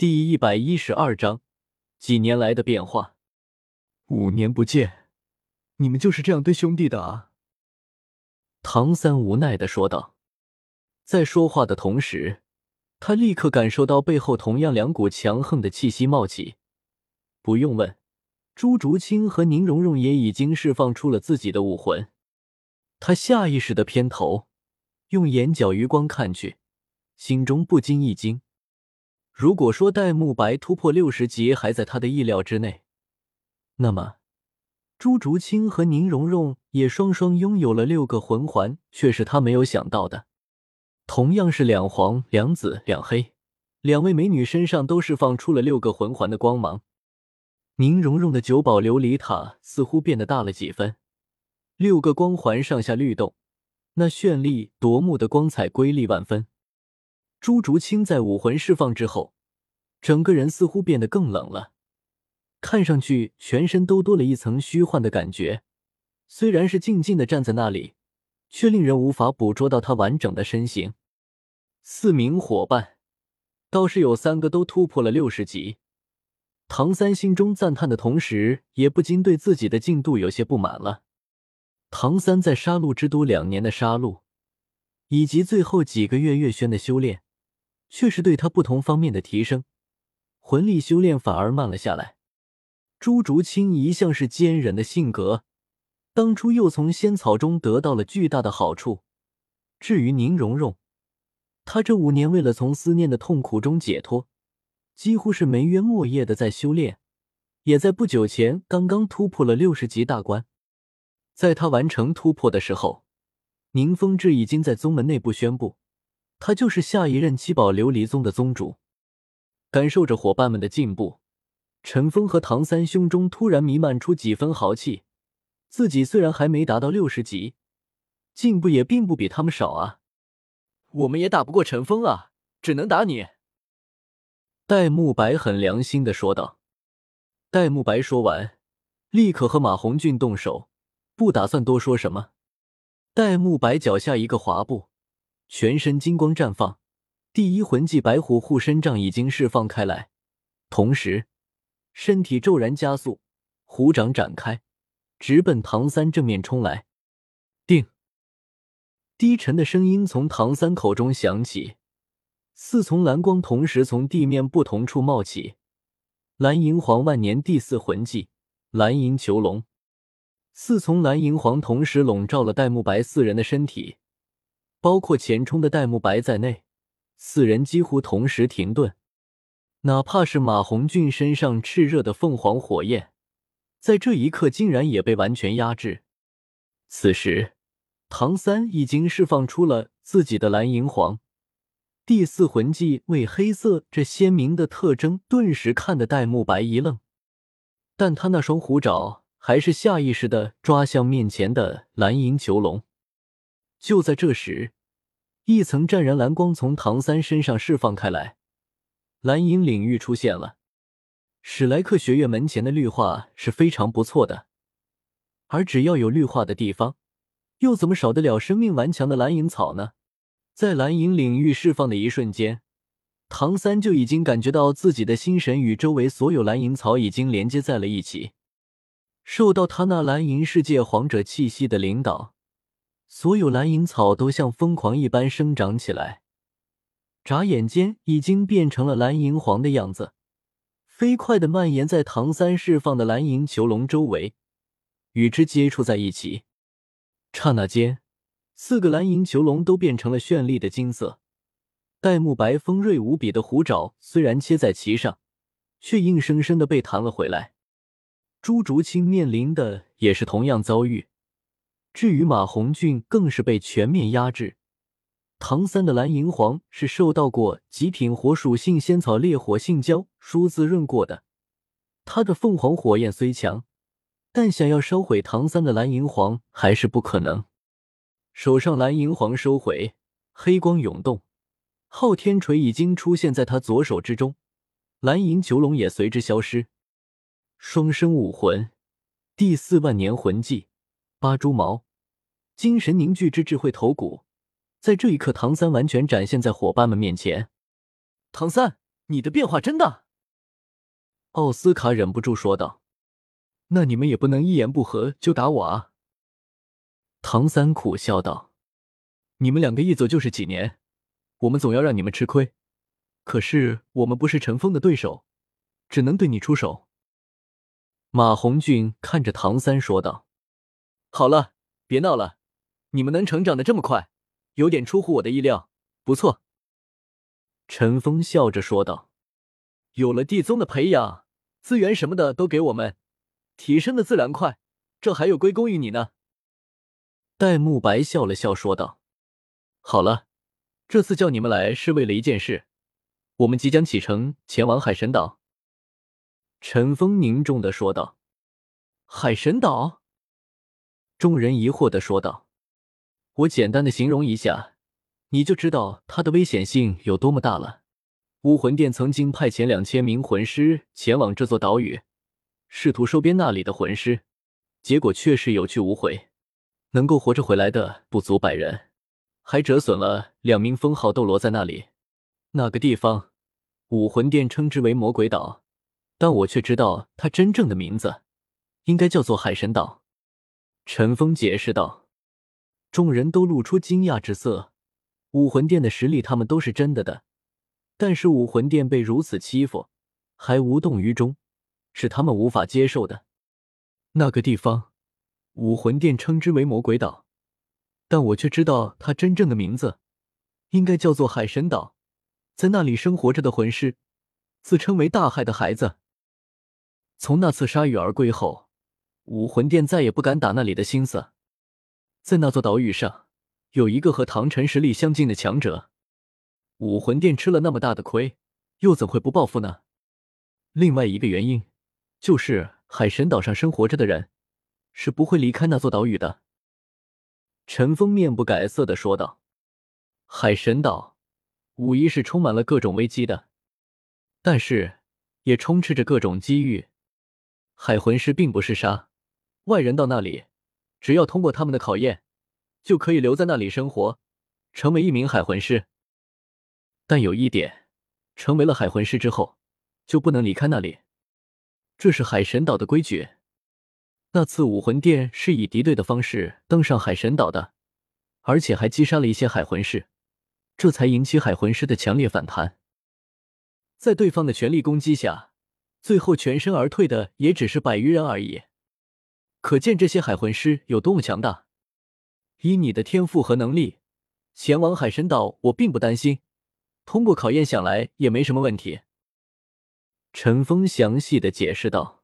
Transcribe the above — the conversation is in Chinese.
第一百一十二章，几年来的变化。五年不见，你们就是这样对兄弟的啊？唐三无奈的说道。在说话的同时，他立刻感受到背后同样两股强横的气息冒起。不用问，朱竹清和宁荣荣也已经释放出了自己的武魂。他下意识的偏头，用眼角余光看去，心中不禁一惊。如果说戴沐白突破六十级还在他的意料之内，那么朱竹清和宁荣荣也双双拥有了六个魂环，却是他没有想到的。同样是两黄两紫两黑，两位美女身上都释放出了六个魂环的光芒。宁荣荣的九宝琉璃塔似乎变得大了几分，六个光环上下律动，那绚丽夺目的光彩瑰丽万分。朱竹清在武魂释放之后，整个人似乎变得更冷了，看上去全身都多了一层虚幻的感觉。虽然是静静的站在那里，却令人无法捕捉到他完整的身形。四名伙伴，倒是有三个都突破了六十级。唐三心中赞叹的同时，也不禁对自己的进度有些不满了。唐三在杀戮之都两年的杀戮，以及最后几个月月轩的修炼。却是对他不同方面的提升，魂力修炼反而慢了下来。朱竹清一向是坚忍的性格，当初又从仙草中得到了巨大的好处。至于宁荣荣，她这五年为了从思念的痛苦中解脱，几乎是没月没夜的在修炼，也在不久前刚刚突破了六十级大关。在他完成突破的时候，宁风致已经在宗门内部宣布。他就是下一任七宝琉璃宗的宗主。感受着伙伴们的进步，陈峰和唐三胸中突然弥漫出几分豪气。自己虽然还没达到六十级，进步也并不比他们少啊。我们也打不过陈峰啊，只能打你。戴沐白很良心的说道。戴沐白说完，立刻和马红俊动手，不打算多说什么。戴沐白脚下一个滑步。全身金光绽放，第一魂技白虎护身杖已经释放开来，同时身体骤然加速，虎掌展开，直奔唐三正面冲来。定！低沉的声音从唐三口中响起，四丛蓝光同时从地面不同处冒起。蓝银皇万年第四魂技蓝银囚笼，四丛蓝银皇同时笼罩了戴沐白四人的身体。包括前冲的戴沐白在内，四人几乎同时停顿。哪怕是马红俊身上炽热的凤凰火焰，在这一刻竟然也被完全压制。此时，唐三已经释放出了自己的蓝银皇第四魂技为黑色，这鲜明的特征顿时看得戴沐白一愣。但他那双虎爪还是下意识的抓向面前的蓝银囚笼。就在这时，一层湛然蓝光从唐三身上释放开来，蓝银领域出现了。史莱克学院门前的绿化是非常不错的，而只要有绿化的地方，又怎么少得了生命顽强的蓝银草呢？在蓝银领域释放的一瞬间，唐三就已经感觉到自己的心神与周围所有蓝银草已经连接在了一起，受到他那蓝银世界皇者气息的领导。所有蓝银草都像疯狂一般生长起来，眨眼间已经变成了蓝银皇的样子，飞快的蔓延在唐三释放的蓝银囚笼周围，与之接触在一起。刹那间，四个蓝银囚笼都变成了绚丽的金色。戴沐白锋锐无比的虎爪虽然切在其上，却硬生生的被弹了回来。朱竹清面临的也是同样遭遇。至于马红俊，更是被全面压制。唐三的蓝银皇是受到过极品火属性仙草烈火性胶疏滋润过的，他的凤凰火焰虽强，但想要烧毁唐三的蓝银皇还是不可能。手上蓝银皇收回，黑光涌动，昊天锤已经出现在他左手之中，蓝银囚笼也随之消失。双生武魂，第四万年魂技。八蛛矛，精神凝聚之智慧头骨，在这一刻，唐三完全展现在伙伴们面前。唐三，你的变化真大。奥斯卡忍不住说道：“那你们也不能一言不合就打我啊！”唐三苦笑道：“你们两个一走就是几年，我们总要让你们吃亏。可是我们不是陈峰的对手，只能对你出手。”马红俊看着唐三说道：“好了，别闹了，你们能成长的这么快，有点出乎我的意料，不错。”陈峰笑着说道：“有了地宗的培养，资源什么的都给我们，提升的自然快，这还有归功于你呢。”戴沐白笑了笑说道：“好了，这次叫你们来是为了一件事，我们即将启程前往海神岛。”陈峰凝重的说道：“海神岛。”众人疑惑的说道：“我简单的形容一下。”你就知道它的危险性有多么大了。武魂殿曾经派遣两千名魂师前往这座岛屿，试图收编那里的魂师，结果却是有去无回，能够活着回来的不足百人，还折损了两名封号斗罗在那里。那个地方，武魂殿称之为魔鬼岛，但我却知道它真正的名字，应该叫做海神岛。陈峰解释道。众人都露出惊讶之色。武魂殿的实力，他们都是真的的，但是武魂殿被如此欺负，还无动于衷，是他们无法接受的。那个地方，武魂殿称之为魔鬼岛，但我却知道它真正的名字，应该叫做海神岛。在那里生活着的魂师，自称为大海的孩子。从那次铩羽而归后，武魂殿再也不敢打那里的心思，在那座岛屿上。有一个和唐晨实力相近的强者，武魂殿吃了那么大的亏，又怎会不报复呢？另外一个原因，就是海神岛上生活着的人是不会离开那座岛屿的。陈峰面不改色的说道：“海神岛无疑是充满了各种危机的，但是也充斥着各种机遇。海魂师并不是杀，外人到那里，只要通过他们的考验。”就可以留在那里生活，成为一名海魂师。但有一点，成为了海魂师之后，就不能离开那里。这是海神岛的规矩。那次武魂殿是以敌对的方式登上海神岛的，而且还击杀了一些海魂师，这才引起海魂师的强烈反弹。在对方的全力攻击下，最后全身而退的也只是百余人而已。可见这些海魂师有多么强大。以你的天赋和能力，前往海神岛，我并不担心。通过考验，想来也没什么问题。”陈峰详细的解释道。